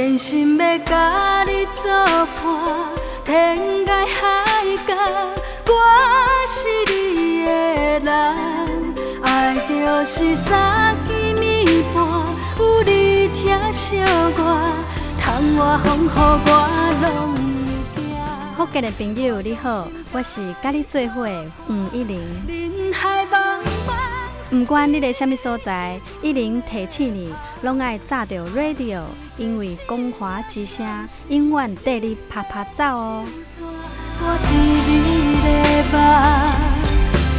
真心要甲你作伴，天涯海角，我是你的人。爱就是三更暝半，有你疼惜我，窗外风雨我拢会惊。福建的朋友你好，我是甲你做伙黄一玲。人海茫茫。不管你在什么所在，一零提起你，拢爱炸着 radio，因为光华之声永远带你拍拍走哦。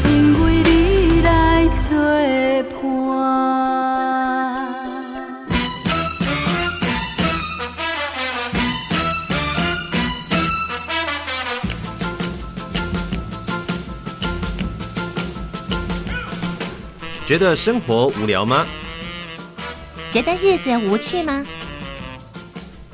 因为你来作伴。觉得生活无聊吗？觉得日子无趣吗？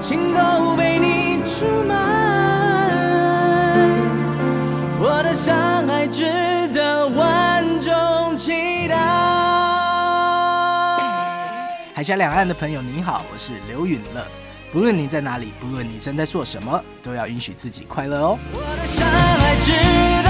亲口被你出卖，我的伤害值得万众期待。海峡两岸的朋友，你好，我是刘允乐。不论你在哪里，不论你正在做什么，都要允许自己快乐哦。我的伤害值得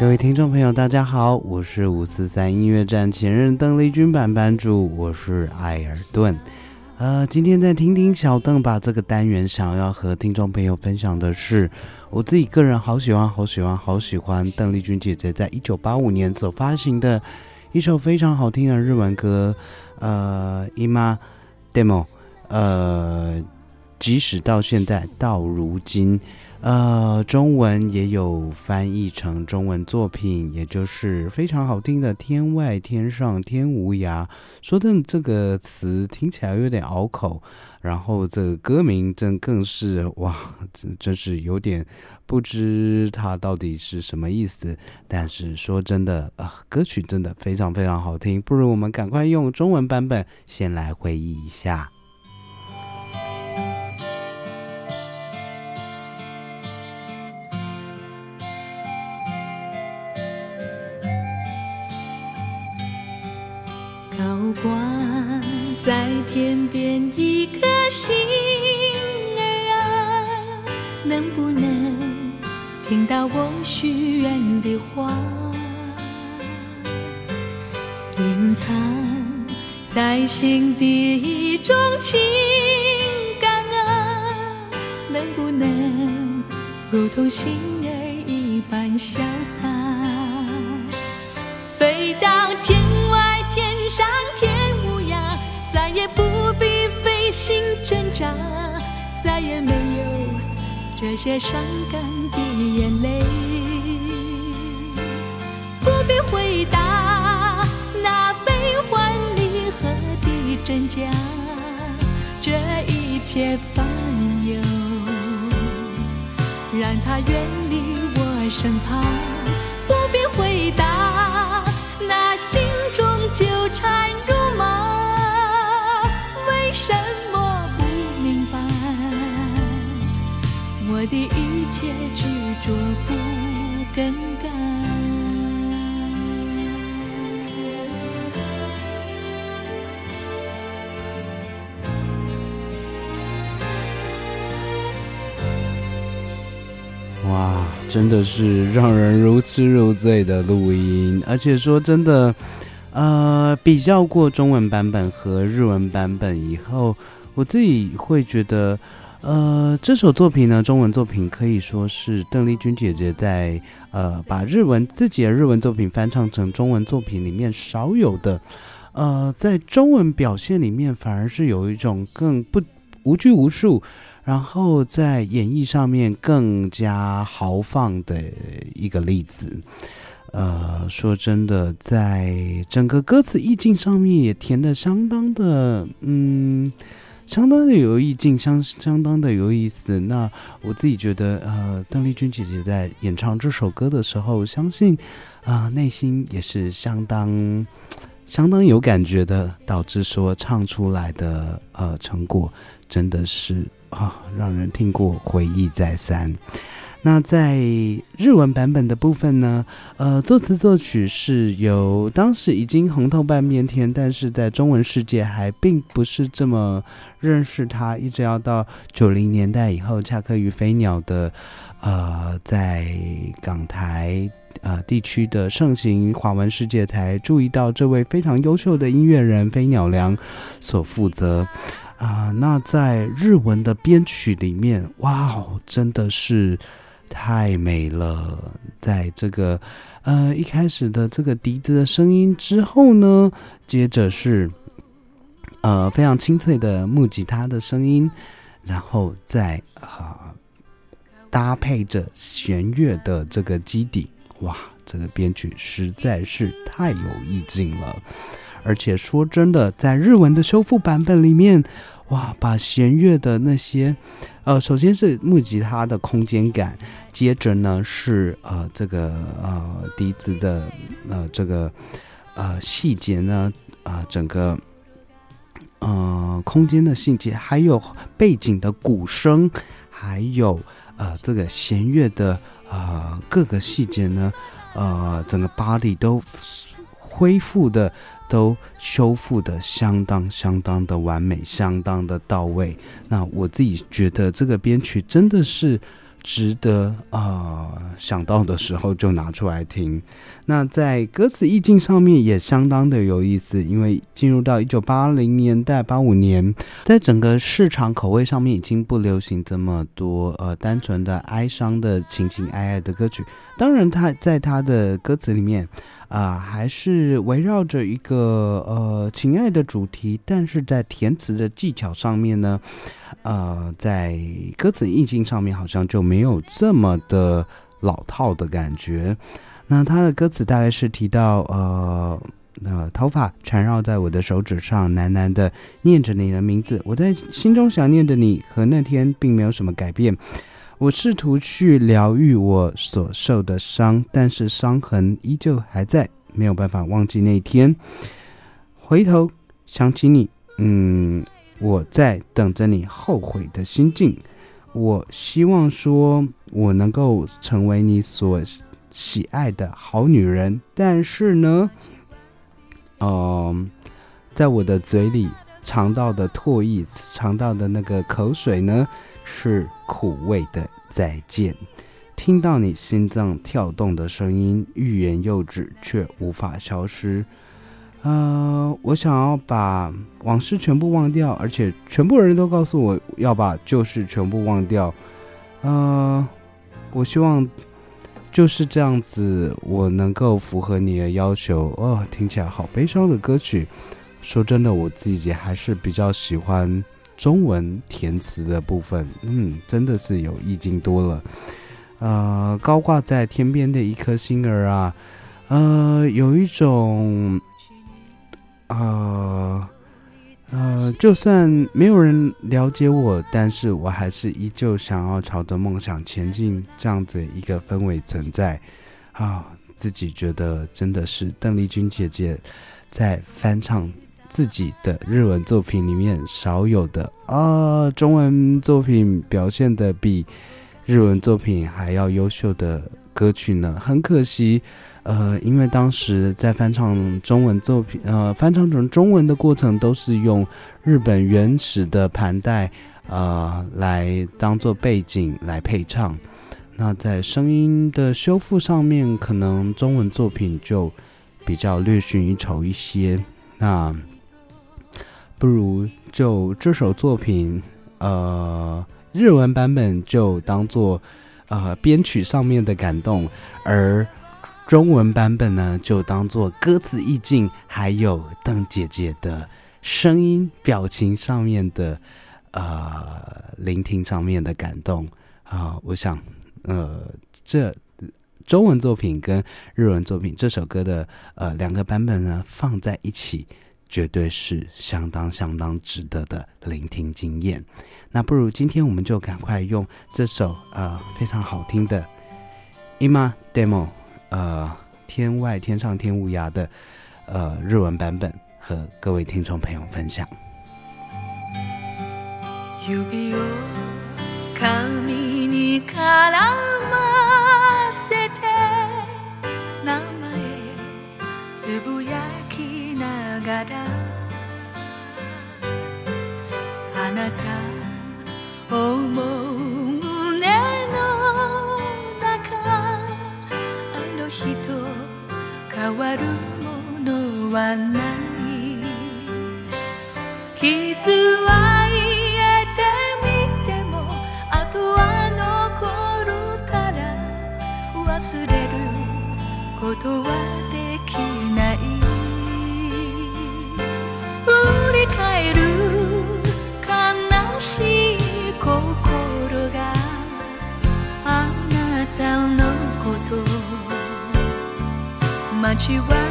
各位听众朋友，大家好，我是五四三音乐站前任邓丽君版版主，我是艾尔顿。呃，今天在听听小邓把这个单元想要和听众朋友分享的是，我自己个人好喜欢、好喜欢、好喜欢邓丽君姐姐在一九八五年所发行的一首非常好听的日文歌，呃，伊妈 demo，呃，即使到现在到如今。呃，中文也有翻译成中文作品，也就是非常好听的“天外天上天无涯”。说的这个词听起来有点拗口，然后这个歌名真更是哇，真真是有点不知它到底是什么意思。但是说真的啊，歌曲真的非常非常好听，不如我们赶快用中文版本先来回忆一下。能不能听到我许愿的话？隐藏在心底一种情感啊，能不能如同心儿一般想些伤感的眼泪。不必回答那悲欢离合的真假，这一切烦忧，让它远离我身旁。不必回答真的是让人如痴如醉的录音，而且说真的。呃，比较过中文版本和日文版本以后，我自己会觉得，呃，这首作品呢，中文作品可以说是邓丽君姐姐在呃把日文自己的日文作品翻唱成中文作品里面少有的，呃，在中文表现里面反而是有一种更不无拘无束，然后在演绎上面更加豪放的一个例子。呃，说真的，在整个歌词意境上面也填的相当的，嗯，相当的有意境，相相当的有意思。那我自己觉得，呃，邓丽君姐姐在演唱这首歌的时候，相信啊，内心也是相当相当有感觉的，导致说唱出来的呃成果真的是啊，让人听过回忆再三。那在日文版本的部分呢？呃，作词作曲是由当时已经红透半边天，但是在中文世界还并不是这么认识他，一直要到九零年代以后，恰克与飞鸟的呃，在港台呃地区的盛行华文世界，才注意到这位非常优秀的音乐人飞鸟良所负责啊。那在日文的编曲里面，哇哦，真的是。太美了，在这个呃一开始的这个笛子的声音之后呢，接着是呃非常清脆的木吉他的声音，然后再啊搭配着弦乐的这个基底，哇，这个编曲实在是太有意境了。而且说真的，在日文的修复版本里面，哇，把弦乐的那些呃，首先是木吉他的空间感。接着呢是呃这个呃笛子的呃这个呃细节呢啊整个呃空间的细节，还有背景的鼓声，还有呃这个弦乐的呃各个细节呢呃整个 body 都恢复的都修复的相当相当的完美，相当的到位。那我自己觉得这个编曲真的是。值得啊想到的时候就拿出来听。那在歌词意境上面也相当的有意思，因为进入到一九八零年代八五年，在整个市场口味上面已经不流行这么多呃单纯的哀伤的情情爱爱的歌曲。当然，他在他的歌词里面啊，还是围绕着一个呃情爱的主题，但是在填词的技巧上面呢。呃，在歌词意境上面，好像就没有这么的老套的感觉。那他的歌词大概是提到，呃，呃，头发缠绕在我的手指上，喃喃的念着你的名字。我在心中想念的你和那天并没有什么改变。我试图去疗愈我所受的伤，但是伤痕依旧还在，没有办法忘记那一天。回头想起你，嗯。我在等着你后悔的心境。我希望说，我能够成为你所喜爱的好女人。但是呢，嗯，在我的嘴里尝到的唾液，尝到的那个口水呢，是苦味的再见。听到你心脏跳动的声音，欲言又止，却无法消失。呃，我想要把往事全部忘掉，而且全部人都告诉我要把旧事全部忘掉。呃，我希望就是这样子，我能够符合你的要求。哦，听起来好悲伤的歌曲。说真的，我自己还是比较喜欢中文填词的部分。嗯，真的是有意境多了。呃，高挂在天边的一颗星儿啊，呃，有一种。呃，呃，就算没有人了解我，但是我还是依旧想要朝着梦想前进，这样子一个氛围存在啊，自己觉得真的是邓丽君姐姐在翻唱自己的日文作品里面少有的啊，中文作品表现的比日文作品还要优秀的歌曲呢，很可惜。呃，因为当时在翻唱中文作品，呃，翻唱成中文的过程都是用日本原始的盘带，呃，来当做背景来配唱。那在声音的修复上面，可能中文作品就比较略逊一筹一些。那不如就这首作品，呃，日文版本就当做呃编曲上面的感动，而。中文版本呢，就当做歌词意境，还有邓姐姐的声音、表情上面的，呃，聆听上面的感动啊。我想，呃，这中文作品跟日文作品这首歌的呃两个版本呢，放在一起，绝对是相当相当值得的聆听经验。那不如今天我们就赶快用这首呃非常好听的《Ima Demo》。呃，天外天上天无涯的呃日文版本和各位听众朋友分享。あなたを思う胸の中あの日と変わるものはない傷は癒えてみてもあとは残るから忘れることは去玩。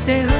encerrando.